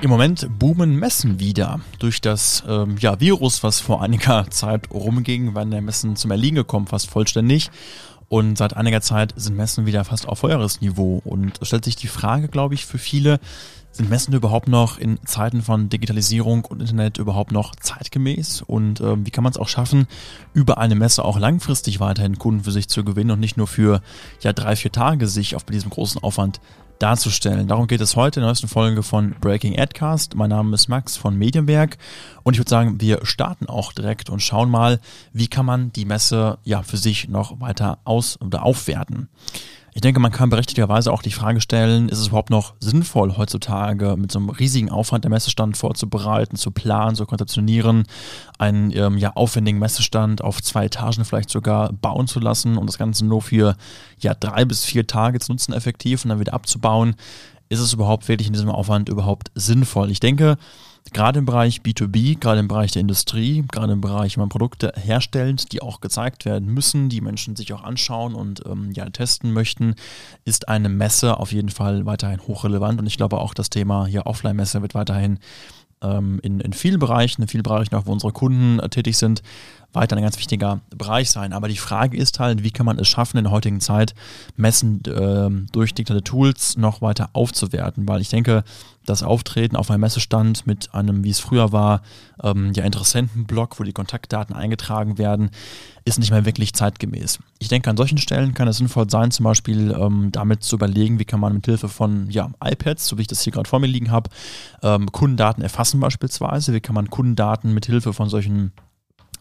Im Moment boomen Messen wieder. Durch das ähm, ja, Virus, was vor einiger Zeit rumging, waren der Messen zum Erliegen gekommen, fast vollständig. Und seit einiger Zeit sind Messen wieder fast auf Feueresniveau. Und es stellt sich die Frage, glaube ich, für viele, sind Messen überhaupt noch in Zeiten von Digitalisierung und Internet überhaupt noch zeitgemäß? Und ähm, wie kann man es auch schaffen, über eine Messe auch langfristig weiterhin Kunden für sich zu gewinnen und nicht nur für ja drei, vier Tage sich auf diesem großen Aufwand darzustellen. Darum geht es heute in der neuesten Folge von Breaking Adcast. Mein Name ist Max von Medienwerk und ich würde sagen, wir starten auch direkt und schauen mal, wie kann man die Messe ja für sich noch weiter aus- oder aufwerten. Ich denke, man kann berechtigterweise auch die Frage stellen, ist es überhaupt noch sinnvoll heutzutage mit so einem riesigen Aufwand der Messestand vorzubereiten, zu planen, zu konzeptionieren, einen ähm, ja, aufwendigen Messestand auf zwei Etagen vielleicht sogar bauen zu lassen und das Ganze nur für ja, drei bis vier Tage zu nutzen effektiv und dann wieder abzubauen. Ist es überhaupt wirklich in diesem Aufwand überhaupt sinnvoll? Ich denke, gerade im Bereich B2B, gerade im Bereich der Industrie, gerade im Bereich, wenn man Produkte herstellt, die auch gezeigt werden müssen, die Menschen sich auch anschauen und ähm, ja, testen möchten, ist eine Messe auf jeden Fall weiterhin hochrelevant. Und ich glaube auch das Thema hier Offline-Messe wird weiterhin ähm, in, in vielen Bereichen, in vielen Bereichen auch, wo unsere Kunden äh, tätig sind, weiter ein ganz wichtiger Bereich sein. Aber die Frage ist halt, wie kann man es schaffen, in der heutigen Zeit Messen äh, durch digitale Tools noch weiter aufzuwerten? Weil ich denke, das Auftreten auf einem Messestand mit einem, wie es früher war, ähm, ja, Interessentenblock, wo die Kontaktdaten eingetragen werden, ist nicht mehr wirklich zeitgemäß. Ich denke, an solchen Stellen kann es sinnvoll sein, zum Beispiel ähm, damit zu überlegen, wie kann man mit Hilfe von ja, iPads, so wie ich das hier gerade vor mir liegen habe, ähm, Kundendaten erfassen beispielsweise. Wie kann man Kundendaten mit Hilfe von solchen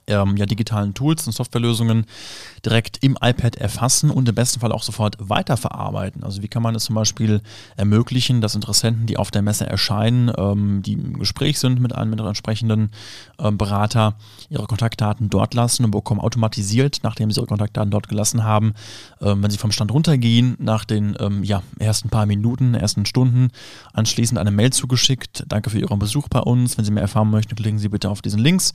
ähm, ja, digitalen Tools und Softwarelösungen direkt im iPad erfassen und im besten Fall auch sofort weiterverarbeiten. Also wie kann man es zum Beispiel ermöglichen, dass Interessenten, die auf der Messe erscheinen, ähm, die im Gespräch sind mit einem mit einem entsprechenden ähm, Berater, ihre Kontaktdaten dort lassen und bekommen automatisiert, nachdem sie ihre Kontaktdaten dort gelassen haben, ähm, wenn sie vom Stand runtergehen, nach den ähm, ja, ersten paar Minuten, ersten Stunden, anschließend eine Mail zugeschickt. Danke für Ihren Besuch bei uns. Wenn Sie mehr erfahren möchten, klicken Sie bitte auf diesen Links.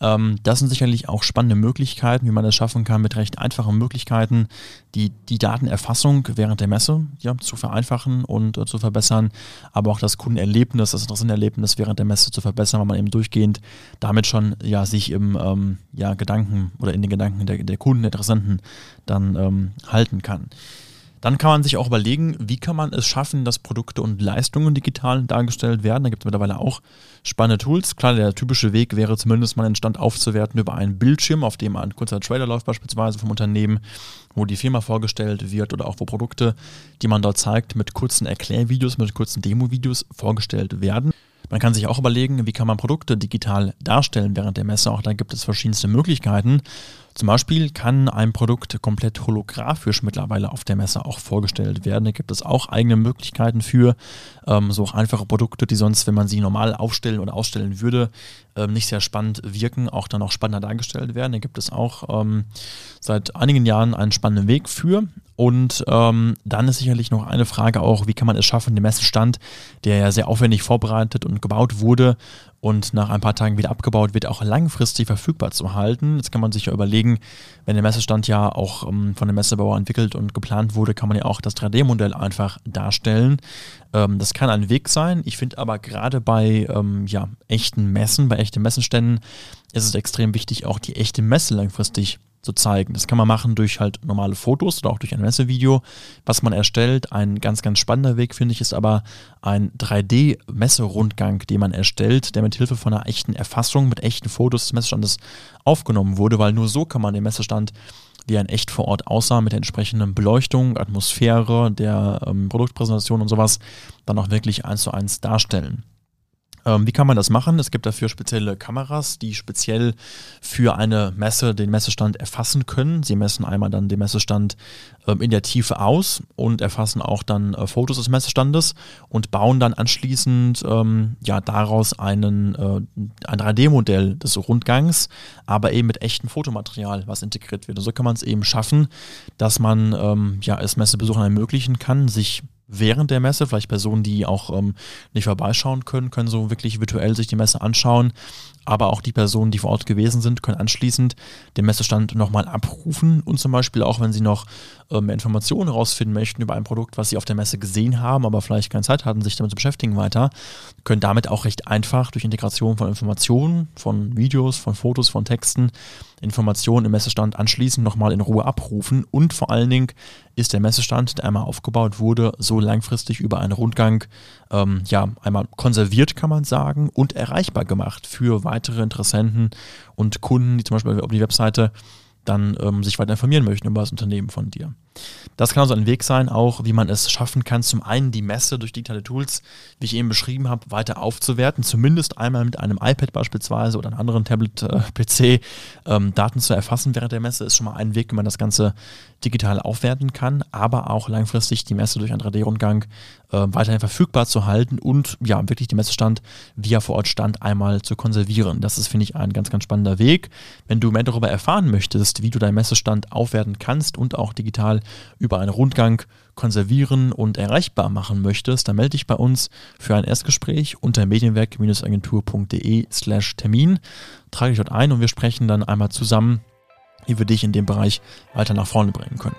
Ähm, das sind sicherlich auch spannende Möglichkeiten, wie man das schaffen kann, mit recht einfachen Möglichkeiten die, die Datenerfassung während der Messe ja, zu vereinfachen und äh, zu verbessern, aber auch das Kundenerlebnis, das Interessenterlebnis während der Messe zu verbessern, weil man eben durchgehend damit schon ja, sich im ähm, ja, Gedanken oder in den Gedanken der, der Kunden, der Interessenten dann ähm, halten kann. Dann kann man sich auch überlegen, wie kann man es schaffen, dass Produkte und Leistungen digital dargestellt werden. Da gibt es mittlerweile auch spannende Tools. Klar, der typische Weg wäre zumindest mal einen Stand aufzuwerten über einen Bildschirm, auf dem ein kurzer Trailer läuft beispielsweise vom Unternehmen, wo die Firma vorgestellt wird oder auch wo Produkte, die man dort zeigt, mit kurzen Erklärvideos, mit kurzen Demo-Videos vorgestellt werden. Man kann sich auch überlegen, wie kann man Produkte digital darstellen während der Messe. Auch da gibt es verschiedenste Möglichkeiten. Zum Beispiel kann ein Produkt komplett holographisch mittlerweile auf der Messe auch vorgestellt werden. Da gibt es auch eigene Möglichkeiten für ähm, so auch einfache Produkte, die sonst, wenn man sie normal aufstellen oder ausstellen würde, ähm, nicht sehr spannend wirken, auch dann auch spannender dargestellt werden. Da gibt es auch ähm, seit einigen Jahren einen spannenden Weg für. Und ähm, dann ist sicherlich noch eine Frage auch, wie kann man es schaffen, den Messestand, der ja sehr aufwendig vorbereitet und gebaut wurde und nach ein paar Tagen wieder abgebaut wird, auch langfristig verfügbar zu halten. Jetzt kann man sich ja überlegen, wenn der Messestand ja auch ähm, von dem Messebauer entwickelt und geplant wurde, kann man ja auch das 3D-Modell einfach darstellen. Ähm, das kann ein Weg sein. Ich finde aber gerade bei ähm, ja, echten Messen, bei echten Messenständen, ist es extrem wichtig, auch die echte Messe langfristig zu zeigen. Das kann man machen durch halt normale Fotos oder auch durch ein Messevideo, was man erstellt. Ein ganz, ganz spannender Weg, finde ich, ist aber ein 3D-Messerundgang, den man erstellt, der mit Hilfe von einer echten Erfassung, mit echten Fotos des Messestandes aufgenommen wurde, weil nur so kann man den Messestand wie ein echt vor Ort aussah, mit der entsprechenden Beleuchtung, Atmosphäre, der ähm, Produktpräsentation und sowas, dann auch wirklich eins zu eins darstellen. Ähm, wie kann man das machen? Es gibt dafür spezielle Kameras, die speziell für eine Messe den Messestand erfassen können. Sie messen einmal dann den Messestand ähm, in der Tiefe aus und erfassen auch dann äh, Fotos des Messestandes und bauen dann anschließend ähm, ja daraus einen, äh, ein 3D-Modell des Rundgangs, aber eben mit echtem Fotomaterial, was integriert wird. Und so kann man es eben schaffen, dass man ähm, ja es Messebesuchern ermöglichen kann, sich während der Messe. Vielleicht Personen, die auch ähm, nicht vorbeischauen können, können so wirklich virtuell sich die Messe anschauen. aber auch die Personen, die vor Ort gewesen sind, können anschließend den Messestand nochmal abrufen und zum Beispiel auch, wenn sie noch mehr Informationen herausfinden möchten über ein Produkt, was sie auf der Messe gesehen haben, aber vielleicht keine Zeit hatten, sich damit zu beschäftigen weiter, können damit auch recht einfach durch Integration von Informationen, von Videos, von Fotos, von Texten, Informationen im Messestand anschließend nochmal in Ruhe abrufen. Und vor allen Dingen ist der Messestand, der einmal aufgebaut wurde, so langfristig über einen Rundgang ähm, ja einmal konserviert, kann man sagen, und erreichbar gemacht für weitere Interessenten und Kunden, die zum Beispiel auf die Webseite dann ähm, sich weiter informieren möchten über das Unternehmen von dir. Das kann also ein Weg sein, auch wie man es schaffen kann, zum einen die Messe durch digitale Tools, wie ich eben beschrieben habe, weiter aufzuwerten, zumindest einmal mit einem iPad beispielsweise oder einem anderen Tablet-PC äh, ähm, Daten zu erfassen während der Messe, ist schon mal ein Weg, wie man das Ganze digital aufwerten kann, aber auch langfristig die Messe durch einen 3D-Rundgang äh, weiterhin verfügbar zu halten und ja, wirklich die Messestand, wie er vor Ort stand, einmal zu konservieren. Das ist, finde ich, ein ganz, ganz spannender Weg. Wenn du mehr darüber erfahren möchtest, wie du deinen Messestand aufwerten kannst und auch digital über einen Rundgang konservieren und erreichbar machen möchtest, dann melde dich bei uns für ein Erstgespräch unter medienwerk-agentur.de slash Termin. Trage dich dort ein und wir sprechen dann einmal zusammen, wie wir dich in dem Bereich weiter nach vorne bringen können.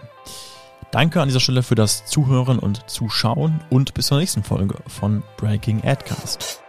Danke an dieser Stelle für das Zuhören und Zuschauen und bis zur nächsten Folge von Breaking Adcast.